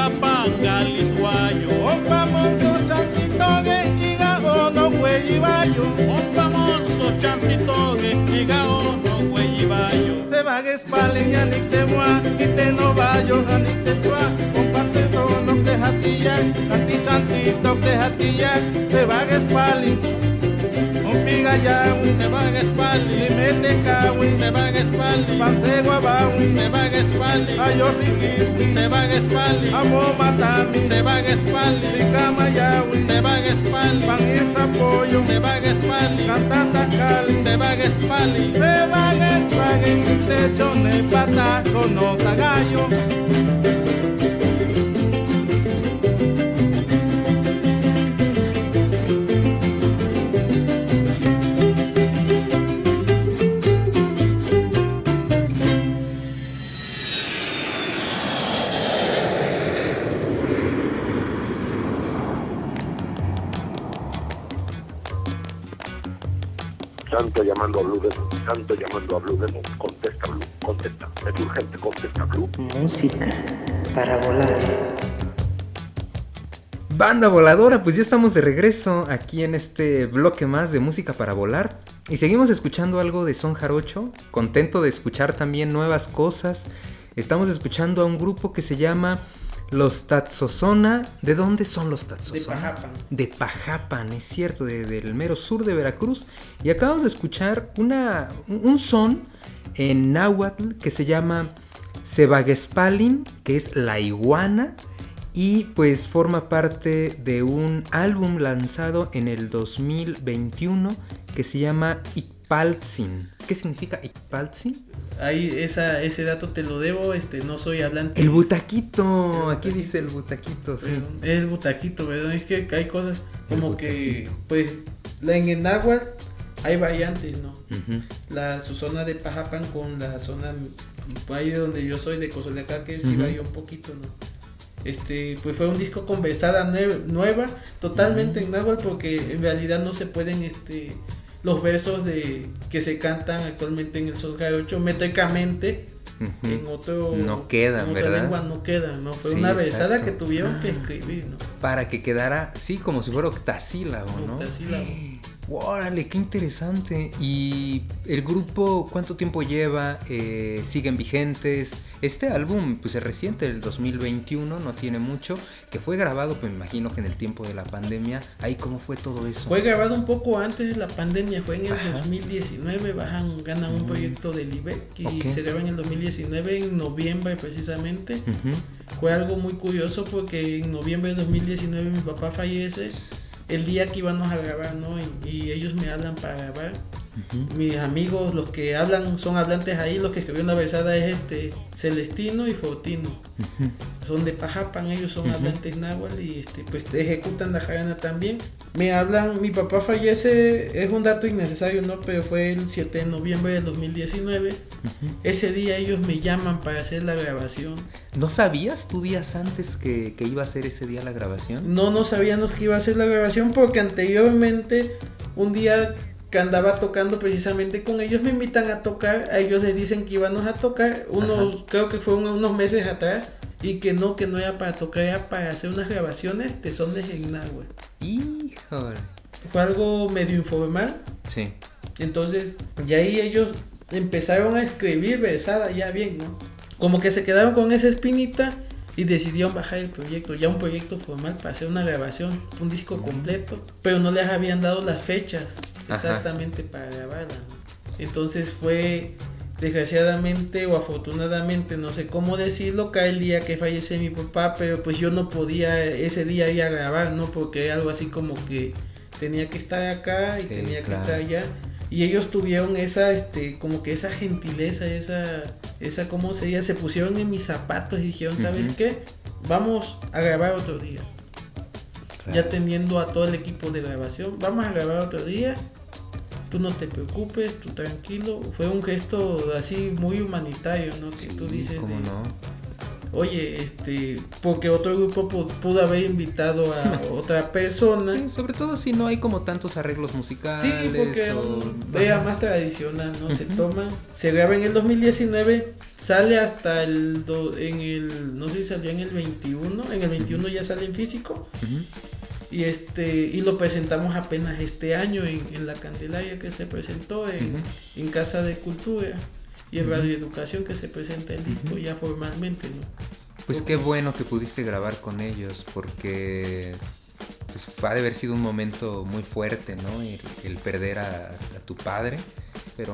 Speaker 7: Papanga lisuayo
Speaker 8: Opa monzo chantito que iga o no güey bayo.
Speaker 7: Ompa monso chantitogue Iga ono güeyibayo
Speaker 8: Se van espalín, ya ni te mua, y te no bayo, a ni te chua. Comparte todo no te jatilla, a ti chantito te jatilla. Se van espalín, un piga ya,
Speaker 7: Se van
Speaker 8: y
Speaker 7: espalín
Speaker 8: mete cawi,
Speaker 7: Se van espalín
Speaker 8: panse guabawi,
Speaker 7: Se van espalín
Speaker 8: ayo riquiski,
Speaker 7: Se van espalín
Speaker 8: amo matami,
Speaker 7: Se van espalín
Speaker 8: ricama yawi,
Speaker 7: Se van espalín
Speaker 8: pan es apoyo,
Speaker 7: Se van espalín
Speaker 8: cantata cali.
Speaker 7: Se van espalín
Speaker 8: Se van espalín, techo ne pataco, no sagallo.
Speaker 9: Llamando a Blue Demon, Santo llamando a Blue Demon, contesta Blue, contesta, es urgente, contesta Blue.
Speaker 4: Música para volar.
Speaker 2: Banda voladora, pues ya estamos de regreso aquí en este bloque más de música para volar. Y seguimos escuchando algo de son jarocho. Contento de escuchar también nuevas cosas. Estamos escuchando a un grupo que se llama Los Tatsosona. ¿De dónde son los Tatsosona?
Speaker 3: De Pajapan.
Speaker 2: De Pajapan, es cierto, de- del mero sur de Veracruz. Y acabamos de escuchar una, un son en náhuatl que se llama Sebagespalin, que es la iguana, y pues forma parte de un álbum lanzado en el 2021 que se llama Ipaltzin. ¿Qué significa Ipaltzin?
Speaker 3: Ahí esa, ese dato te lo debo, este, no soy hablante.
Speaker 2: El butaquito, aquí dice el butaquito, sí.
Speaker 3: Es butaquito, ¿verdad? Es que hay cosas como que, pues, la en el náhuatl hay variantes, ¿no? La su zona de Pajapan con la zona ahí de donde yo soy de Cozoleacá que sí
Speaker 2: Ujú.
Speaker 3: varía un poquito, ¿no? Este, pues fue un disco con versada nue- nueva, totalmente en náhuatl porque en realidad no se pueden este los versos de que se cantan actualmente en el sol jarocho métricamente
Speaker 2: Ujú.
Speaker 3: en otro
Speaker 2: No quedan,
Speaker 3: en otra
Speaker 2: ¿verdad?
Speaker 3: lengua no quedan, no fue
Speaker 2: Sí,
Speaker 3: una
Speaker 2: exacto.
Speaker 3: que tuvieron que escribir, ¿no?
Speaker 2: Para que quedara, sí, como si fuera octasílabo, ¿no?
Speaker 3: Octasílabo.
Speaker 2: Órale, qué interesante. ¿Y el grupo cuánto tiempo lleva? Eh, ¿Siguen vigentes? Este álbum, pues es reciente, del 2021, no tiene mucho, que fue grabado, pues me imagino que en el tiempo de la pandemia. Ahí, ¿cómo fue todo eso?
Speaker 3: Fue grabado un poco antes de la pandemia, fue en el
Speaker 2: Ajá.
Speaker 3: 2019, bajan, ganan un proyecto del IBEC y se graba en el 2019, en noviembre precisamente. Fue algo muy curioso porque en noviembre de 2019 mi papá fallece el día que íbamos a grabar, ¿no? Y, y ellos me hablan para grabar. Mis amigos, los que hablan, son hablantes ahí, los que escribieron la versada es este Celestino y Fortino. Son de Pajapan, ellos son hablantes náhuatl y este, pues ejecutan la jarana también. Me hablan, mi papá fallece, es un dato innecesario, ¿no? Pero fue el 7 de noviembre del 2019. Ese día ellos me llaman para hacer la grabación.
Speaker 2: ¿No sabías tú días antes que, que iba a ser ese día la grabación?
Speaker 3: No, no sabíamos que iba a hacer la grabación porque anteriormente, un día que andaba tocando precisamente con ellos, me invitan a tocar, a ellos les dicen que íbamos a tocar, unos, creo que fue un- unos meses atrás, y que no, que no era para tocar, era para hacer unas grabaciones de sones en náhuatl.
Speaker 2: Híjole.
Speaker 3: Fue algo medio informal,
Speaker 2: Sí.
Speaker 3: entonces ya ahí ellos empezaron a escribir versada ya bien, ¿no? Como que se quedaron con esa espinita y decidieron bajar el proyecto, ya un proyecto formal para hacer una grabación, un disco completo, pero no les habían dado las fechas
Speaker 2: Ajá.
Speaker 3: exactamente para grabarla. Entonces fue desgraciadamente o afortunadamente, no sé cómo decirlo, cae el día que fallece mi papá, pero pues yo no podía ese día ir a grabar, ¿no? Porque era algo así como que tenía que estar acá y
Speaker 2: Sí,
Speaker 3: tenía
Speaker 2: claro.
Speaker 3: que estar allá. Y ellos tuvieron esa, este, como que esa gentileza, esa, esa, ¿cómo se dice? Se pusieron en mis zapatos y dijeron, ¿sabes
Speaker 2: Ujú.
Speaker 3: qué? Vamos a grabar otro día.
Speaker 2: Claro.
Speaker 3: Ya teniendo a todo el equipo de grabación, vamos a grabar otro día. Tú no te preocupes, tú tranquilo. Fue un gesto así muy humanitario, ¿no? Que tú dices,
Speaker 2: ¿Cómo
Speaker 3: de,
Speaker 2: no?
Speaker 3: Oye, este, porque otro grupo pu- pudo haber invitado a *laughs* otra persona.
Speaker 2: Sí, sobre todo si no hay como tantos arreglos musicales.
Speaker 3: Sí, porque
Speaker 2: o-
Speaker 3: era más tradicional, ¿no? Se toma, se graba en el 2019, sale hasta el, do- en el, no sé si salió en el 21, en el 21 ya sale en físico, y este, y lo presentamos apenas este año en, en la Candelaria que se presentó en Casa de Cultura y en. Radio Educación que se presenta el disco ya formalmente, ¿no?
Speaker 2: Pues qué bueno que pudiste grabar con ellos, porque pues, ha de haber sido un momento muy fuerte, ¿no? El, el perder a, a tu padre, pero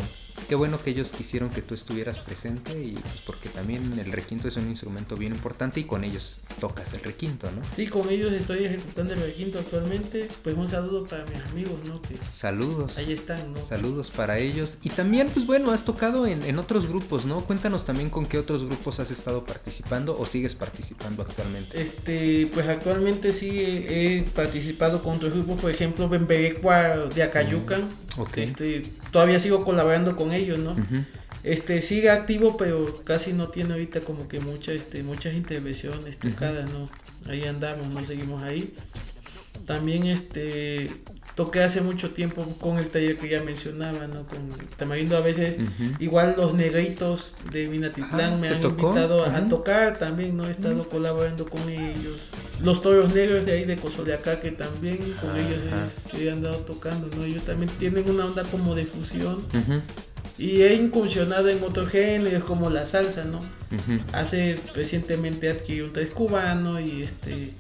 Speaker 2: qué bueno que ellos quisieron que tú estuvieras presente y pues porque también el requinto es un instrumento bien importante y con ellos tocas el requinto, ¿no?
Speaker 3: Sí, con ellos estoy ejecutando el requinto actualmente, pues un saludo para mis amigos, ¿no? Que
Speaker 2: Saludos.
Speaker 3: ahí están, ¿no?
Speaker 2: Saludos para ellos. Y también, pues bueno, has tocado en, en otros grupos, ¿no? Cuéntanos también con qué otros grupos has estado participando o sigues participando actualmente.
Speaker 3: Este, pues actualmente sí he, he participado con otros grupos, por ejemplo, Bemberecua de Acayucan.
Speaker 2: Ok.
Speaker 3: Este, todavía sigo colaborando con ellos, ¿no?
Speaker 2: Ujú.
Speaker 3: Este, sigue activo, pero casi no tiene ahorita como que mucha, este, muchas intervenciones tocadas, ¿no? Ahí andamos, no seguimos ahí. También este toqué hace mucho tiempo con el taller que ya mencionaba, ¿no? Con Tamarindo a veces
Speaker 2: Ujú.
Speaker 3: igual los negritos de Minatitlán
Speaker 2: Ah,
Speaker 3: me
Speaker 2: ¿te
Speaker 3: han
Speaker 2: tocó?
Speaker 3: invitado a, a tocar también, ¿no? He estado colaborando con ellos. Los toros negros de ahí de que también con ellos he, he andado tocando, ¿no? Ellos también tienen una onda como de fusión. Y he incursionado en otros géneros como la salsa, ¿no?
Speaker 2: ujú.
Speaker 3: Hace recientemente adquirí un tres cubano y este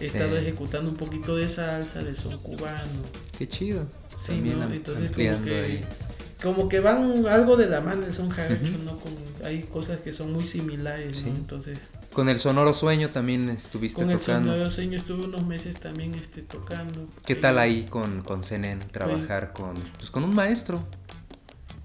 Speaker 3: he estado
Speaker 2: Sí.
Speaker 3: ejecutando un poquito de salsa, de son cubano.
Speaker 2: Qué chido.
Speaker 3: Sí,
Speaker 2: También
Speaker 3: ¿no? Entonces como que
Speaker 2: ahí.
Speaker 3: como que van algo de la mano el son jarocho, ¿no? Como hay cosas que son muy similares,
Speaker 2: Sí.
Speaker 3: ¿no? Entonces,
Speaker 2: Con el Sonoro Sueño también estuviste
Speaker 3: con el
Speaker 2: tocando.
Speaker 3: sonoro sueño estuve unos meses también este, tocando.
Speaker 2: ¿Qué tal ahí con, con Zenén trabajar con, pues, con un maestro?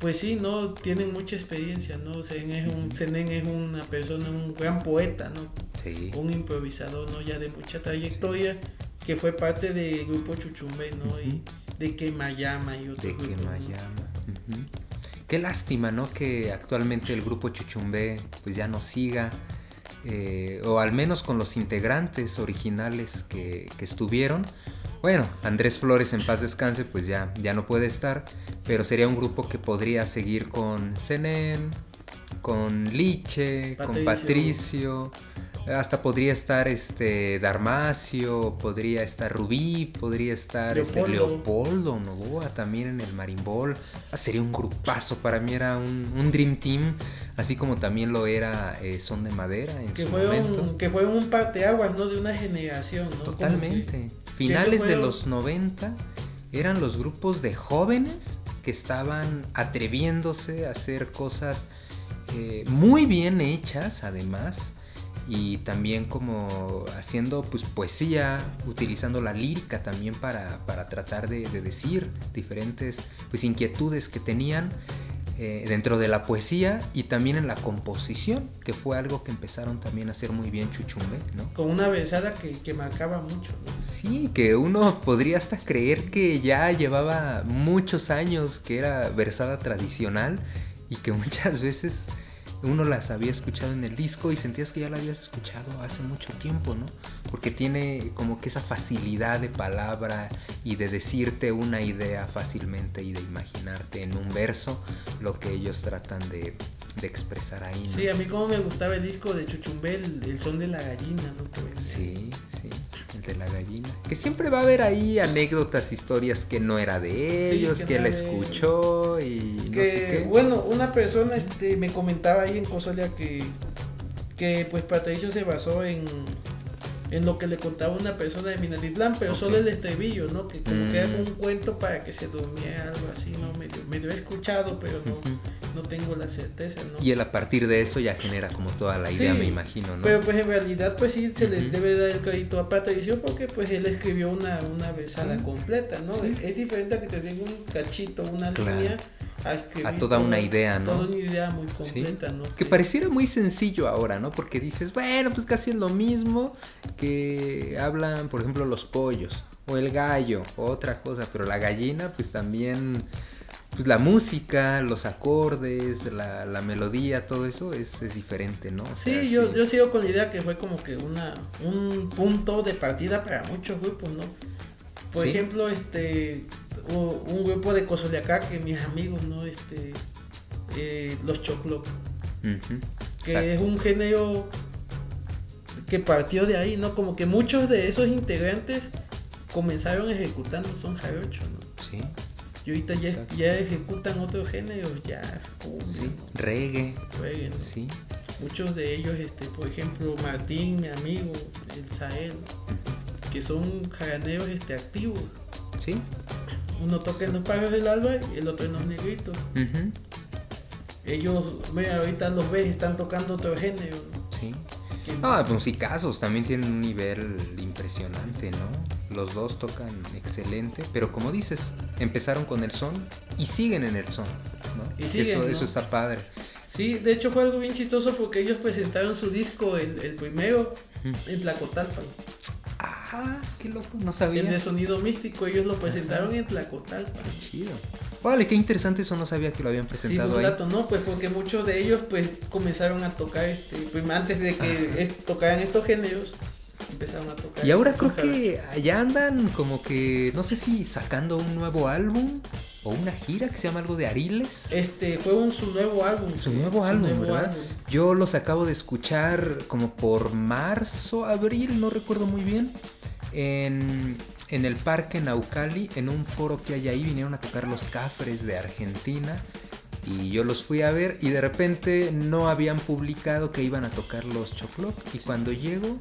Speaker 3: Pues sí, ¿no? Tienen mucha experiencia, ¿no? Zenén es, un, Zenén es una persona, un gran poeta, ¿no?
Speaker 2: Sí.
Speaker 3: Un improvisador, ¿no? Ya de mucha trayectoria, que fue parte del grupo Chuchumbe, ¿no? Y de Quemayama y otros
Speaker 2: De
Speaker 3: grupos, ¿no?
Speaker 2: Quemayama. Ujú. Qué lástima, ¿no? Que actualmente el grupo Chuchumbé pues ya no siga. eh, o al menos con los integrantes originales que, que estuvieron. Bueno, Andrés Flores en paz descanse, pues ya, ya no puede estar. Pero sería un grupo que podría seguir con Zenén, con Liche, con
Speaker 3: Patricio.
Speaker 2: Hasta podría estar este Darmacio, podría estar Rubí, podría estar este
Speaker 3: Leopoldo.
Speaker 2: Leopoldo Novoa también en el Marimbol. Ah, sería un grupazo, para mí era un, un Dream Team, así como también lo era eh, Son de Madera en
Speaker 3: Que
Speaker 2: su
Speaker 3: fue,
Speaker 2: momento.
Speaker 3: un, que fue un parteaguas, ¿no? De una generación, ¿no?
Speaker 2: Totalmente. Finales de los 90 eran los grupos de jóvenes que estaban atreviéndose a hacer cosas eh, muy bien hechas además y también como haciendo pues poesía, utilizando la lírica también para, para tratar de, de decir diferentes pues inquietudes que tenían eh, dentro de la poesía y también en la composición, que fue algo que empezaron también a hacer muy bien Chuchumbe, ¿no?
Speaker 3: Con una versada que, que marcaba mucho, ¿no?
Speaker 2: Sí, que uno podría hasta creer que ya llevaba muchos años que era versada tradicional y que *laughs* muchas veces uno las había escuchado en el disco y sentías que ya la habías escuchado hace mucho tiempo, ¿no? Porque tiene como que esa facilidad de palabra y de decirte una idea fácilmente y de imaginarte en un verso lo que ellos tratan de, de expresar ahí, ¿no?
Speaker 3: Sí, a mí como me gustaba el disco de Chuchumbe, el, son de la gallina, ¿no? Que.
Speaker 2: Sí, sí, el de la gallina. Que siempre va a haber ahí anécdotas, historias que no era de
Speaker 3: Sí,
Speaker 2: ellos,
Speaker 3: que
Speaker 2: que,
Speaker 3: no
Speaker 2: él escuchó y no
Speaker 3: que
Speaker 2: sé qué.
Speaker 3: bueno una persona este me comentaba ahí en Cosolia que que pues Patricio se basó en en lo que le contaba una persona de Minatitlán, pero
Speaker 2: Ok.
Speaker 3: solo el estribillo, ¿no? Que como que era
Speaker 2: Mm.
Speaker 3: un cuento para que se durmiera, algo así, ¿no? Medio, medio he escuchado, pero no, no tengo la certeza, ¿no?
Speaker 2: Y él a partir de eso ya genera como toda la idea,
Speaker 3: Sí,
Speaker 2: me imagino, ¿no?
Speaker 3: Pero pues en realidad pues sí se le
Speaker 2: Ujú.
Speaker 3: debe dar el crédito a Patricio porque pues él escribió una, una versada
Speaker 2: Sí.
Speaker 3: completa, ¿no?
Speaker 2: Sí.
Speaker 3: Es, es diferente a que te den un cachito, una
Speaker 2: Claro.
Speaker 3: línea, a, escribir
Speaker 2: A toda una idea, ¿no?
Speaker 3: Toda una idea muy
Speaker 2: Sí.
Speaker 3: completa, ¿no?
Speaker 2: Que pareciera muy sencillo ahora, ¿no? Porque dices, bueno, pues casi es lo mismo que hablan, por ejemplo, los pollos, o el gallo, o otra cosa, pero la gallina, pues también, pues la música, los acordes, la, la melodía, todo eso es, es diferente, ¿no? O sea,
Speaker 3: Sí, yo, yo sigo con la idea que fue como que una un punto de partida para muchos grupos, ¿no? Por
Speaker 2: Sí.
Speaker 3: ejemplo, este un grupo de que mis amigos, ¿no? Este eh, los Choclo,
Speaker 2: Ujú,
Speaker 3: que
Speaker 2: exacto.
Speaker 3: es un género que partió de ahí, ¿no? Como que muchos de esos integrantes comenzaron ejecutando son jarocho, ¿no?
Speaker 2: Sí,
Speaker 3: Y ahorita ya, ya ejecutan otros géneros, jazz, cumbia,
Speaker 2: sí,
Speaker 3: ¿no?
Speaker 2: reggae,
Speaker 3: Reggae, ¿no?
Speaker 2: sí.
Speaker 3: Muchos de ellos, este, por ejemplo, Martín, mi amigo, el Sael, que son jaraneros este, activos.
Speaker 2: Sí.
Speaker 3: Uno toca en los pagos del alba y el otro en los negritos.
Speaker 2: ujú,
Speaker 3: Ellos, mira, ahorita los ves, están tocando otro género.
Speaker 2: Sí. Ah, musicazos también tienen un nivel impresionante, ¿no? Los dos tocan excelente, pero como dices, empezaron con el son y siguen en el son, ¿no?
Speaker 3: Y siguen,
Speaker 2: eso,
Speaker 3: ¿no?
Speaker 2: eso está padre.
Speaker 3: Sí, de hecho fue algo bien chistoso porque ellos presentaron su disco, el, el primero, en Tlacotalpan.
Speaker 2: Ah, qué loco, no
Speaker 3: El
Speaker 2: sabía.
Speaker 3: de sonido místico, ellos lo presentaron en Tlacotalpan.
Speaker 2: Chido. Vale, qué interesante eso, no sabía que lo habían
Speaker 3: Sí,
Speaker 2: presentado
Speaker 3: un
Speaker 2: ahí.
Speaker 3: rato, ¿no? Pues porque muchos de ellos pues comenzaron a tocar este, pues antes de que es- tocaran estos géneros, empezaron a tocar.
Speaker 2: Y ahora creo que ya andan como que, no sé si sacando un nuevo álbum o una gira que se llama algo de Ariles.
Speaker 3: Este fue un su nuevo álbum.
Speaker 2: Su
Speaker 3: sí,
Speaker 2: nuevo álbum,
Speaker 3: nuevo
Speaker 2: ¿verdad?
Speaker 3: álbum.
Speaker 2: Yo los acabo de escuchar como por marzo, abril, no recuerdo muy bien. En, el parque Naucali, en un foro que hay ahí, vinieron a tocar los Cafres de Argentina. Y yo los fui a ver y de repente no habían publicado que iban a tocar los Chocloc. Y cuando llego,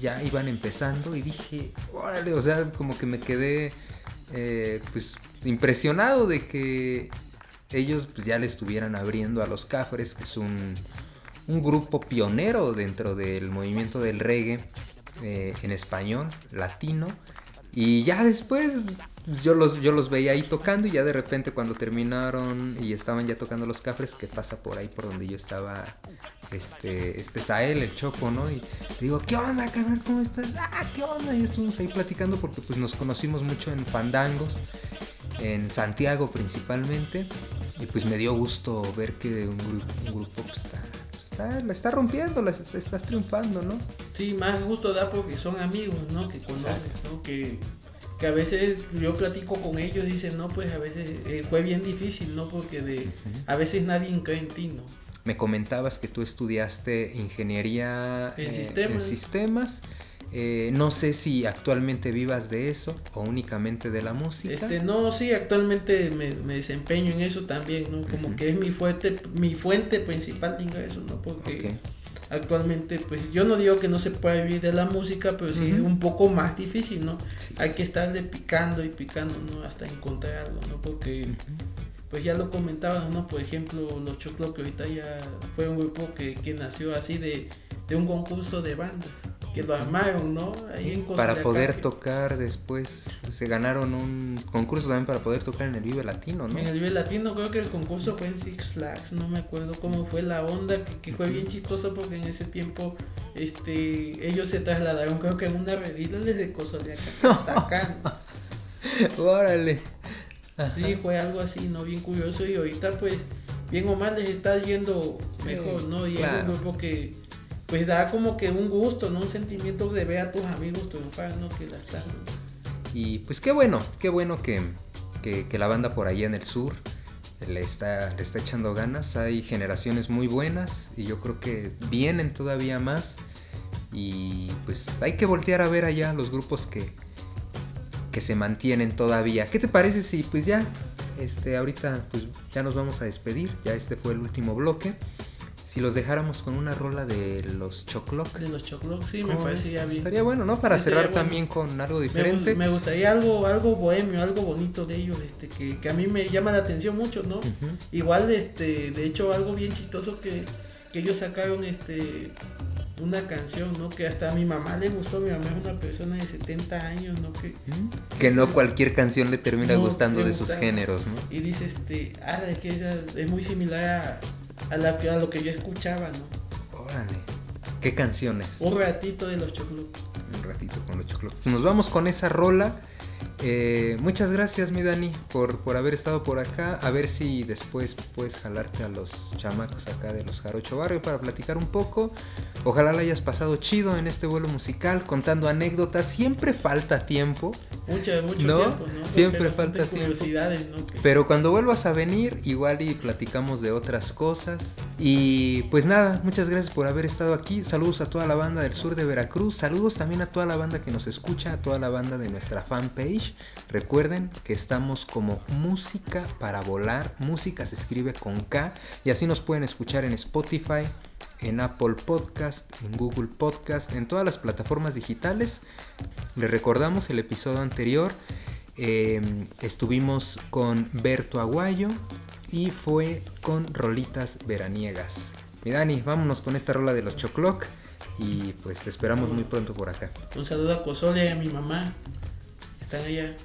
Speaker 2: ya iban empezando y dije, órale, o sea, como que me quedé eh, pues impresionado de que ellos pues ya le estuvieran abriendo a los Cafres, que es un, un grupo pionero dentro del movimiento del reggae eh, en español, latino. Y ya después pues, yo los, yo los veía ahí tocando y ya de repente cuando terminaron y estaban ya tocando los cafres, que pasa por ahí por donde yo estaba, este, este Sael, el Choco, ¿no? Y digo, ¿qué onda, carnal? ¿Cómo estás? Ah, ¿qué onda? Y estuvimos ahí platicando porque pues nos conocimos mucho en fandangos, en Santiago principalmente. Y pues me dio gusto ver que un grupo, un pues, está, está, la está rompiendo, la está, estás triunfando, ¿no?
Speaker 3: Sí, más gusto da porque son amigos, ¿no? Que conoces, ¿no? Que, que a veces yo platico con ellos y dicen, no, pues a veces eh, fue bien difícil, ¿no? Porque de, a veces nadie cree en ti, ¿no?
Speaker 2: Me comentabas que tú estudiaste ingeniería
Speaker 3: En
Speaker 2: eh,
Speaker 3: sistemas.
Speaker 2: en sistemas. Eh, no sé si actualmente vivas de eso o únicamente de la música.
Speaker 3: Este, no, sí, actualmente me, me desempeño en eso también, ¿no? Como
Speaker 2: Ujú.
Speaker 3: que es mi fuente, mi fuente principal de ingresos, ¿no? Porque
Speaker 2: Ok.
Speaker 3: Actualmente, pues yo no digo que no se pueda vivir de la música, pero sí es
Speaker 2: Ujú.
Speaker 3: un poco más difícil, ¿no?
Speaker 2: Sí.
Speaker 3: Hay que estarle picando y picando, ¿no? Hasta encontrar algo, ¿no? Porque, pues ya lo comentaban, ¿no? Por ejemplo, los Choclo, que ahorita ya fue un grupo que, que nació así de, de un concurso de bandas, que lo armaron, ¿no? Ahí en
Speaker 2: Para poder tocar después, se ganaron un concurso también para poder tocar en el Vive Latino, ¿no?
Speaker 3: En el Vive Latino creo que el concurso fue en Six Flags, no me acuerdo cómo fue la onda, que, que fue bien chistoso porque en ese tiempo este ellos se trasladaron creo que en una redila desde Cozoleacaque hasta acá. ¿no? *laughs* Sí, fue algo así, ¿no? Bien curioso y ahorita pues bien o mal les está yendo
Speaker 2: Sí,
Speaker 3: mejor, ¿no? Y
Speaker 2: claro.
Speaker 3: es un grupo que pues da como que un gusto, ¿no? Un sentimiento de ver a tus amigos triunfar, ¿no? Que la están...
Speaker 2: Y pues qué bueno, qué bueno que, que- que la banda por allá en el sur le está, le está echando ganas. Hay generaciones muy buenas y yo creo que vienen todavía más. Y pues hay que voltear a ver allá los grupos que, que se mantienen todavía. ¿Qué te parece si pues ya, este, ahorita pues ya nos vamos a despedir? Ya este fue el último bloque. Si los dejáramos con una rola de los Chocloc.
Speaker 3: De los Chocloc, sí, me
Speaker 2: ¿cómo
Speaker 3: parece ya bien.
Speaker 2: Estaría bueno, ¿no? Para
Speaker 3: Sí,
Speaker 2: cerrar
Speaker 3: bueno.
Speaker 2: también con algo diferente.
Speaker 3: me gustaría algo, algo bohemio, algo bonito de ellos, este, que, que a mí me llama la atención mucho, ¿no? Igual, este, de hecho, algo bien chistoso que, que ellos sacaron, este, una canción, ¿no? Que hasta a mi mamá le gustó, mi mamá es una persona de 70 años, ¿no? Que,
Speaker 2: Que no cualquier canción le termina
Speaker 3: No,
Speaker 2: gustando de sus géneros, ¿no?
Speaker 3: y dice, este, ah, es que es muy similar a, a, la, que- a lo que yo escuchaba, ¿no?
Speaker 2: Órale. ¿Qué canciones?
Speaker 3: Un ratito de los choclos.
Speaker 2: Un ratito con los choclos. Pues nos vamos con esa rola. Eh, muchas gracias, mi Dani, por, por haber estado por acá. A ver si después puedes jalarte a los chamacos acá de los Jarocho Barrio para platicar un poco. Ojalá la hayas pasado chido en este vuelo musical, contando anécdotas. Siempre falta tiempo.
Speaker 3: Mucho, mucho
Speaker 2: ¿No?
Speaker 3: tiempo, ¿no?
Speaker 2: Siempre falta tiempo.
Speaker 3: curiosidades, ¿no? Que-
Speaker 2: Pero cuando vuelvas a venir, igual y platicamos de otras cosas. Y pues nada, muchas gracias por haber estado aquí. Saludos a toda la banda del sur de Veracruz. Saludos también a toda la banda que nos escucha, a toda la banda de nuestra fanpage. Recuerden que estamos como Música para Volar. Música se escribe con K. Y así nos pueden escuchar en Spotify, en Apple Podcast, en Google Podcast, en todas las plataformas digitales. Les recordamos el episodio anterior. eh, estuvimos con Berto Aguayo y fue con Rolitas Veraniegas. Mi Dani, vámonos con esta rola de los Chocloc y pues te esperamos muy pronto por acá.
Speaker 3: Un saludo a Cozole y a mi mamá. Están allá.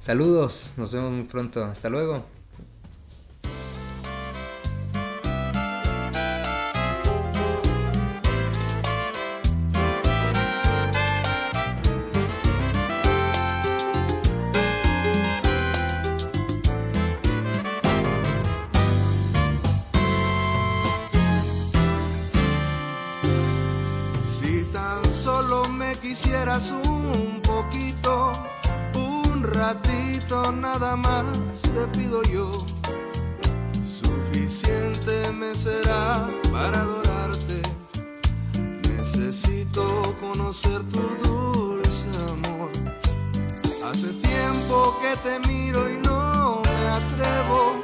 Speaker 2: Saludos, nos vemos muy pronto. Hasta luego.
Speaker 10: Si tan solo me quisieras un nada más te pido yo. Suficiente me será para adorarte. Necesito conocer tu dulce amor. Hace tiempo que te miro y no me atrevo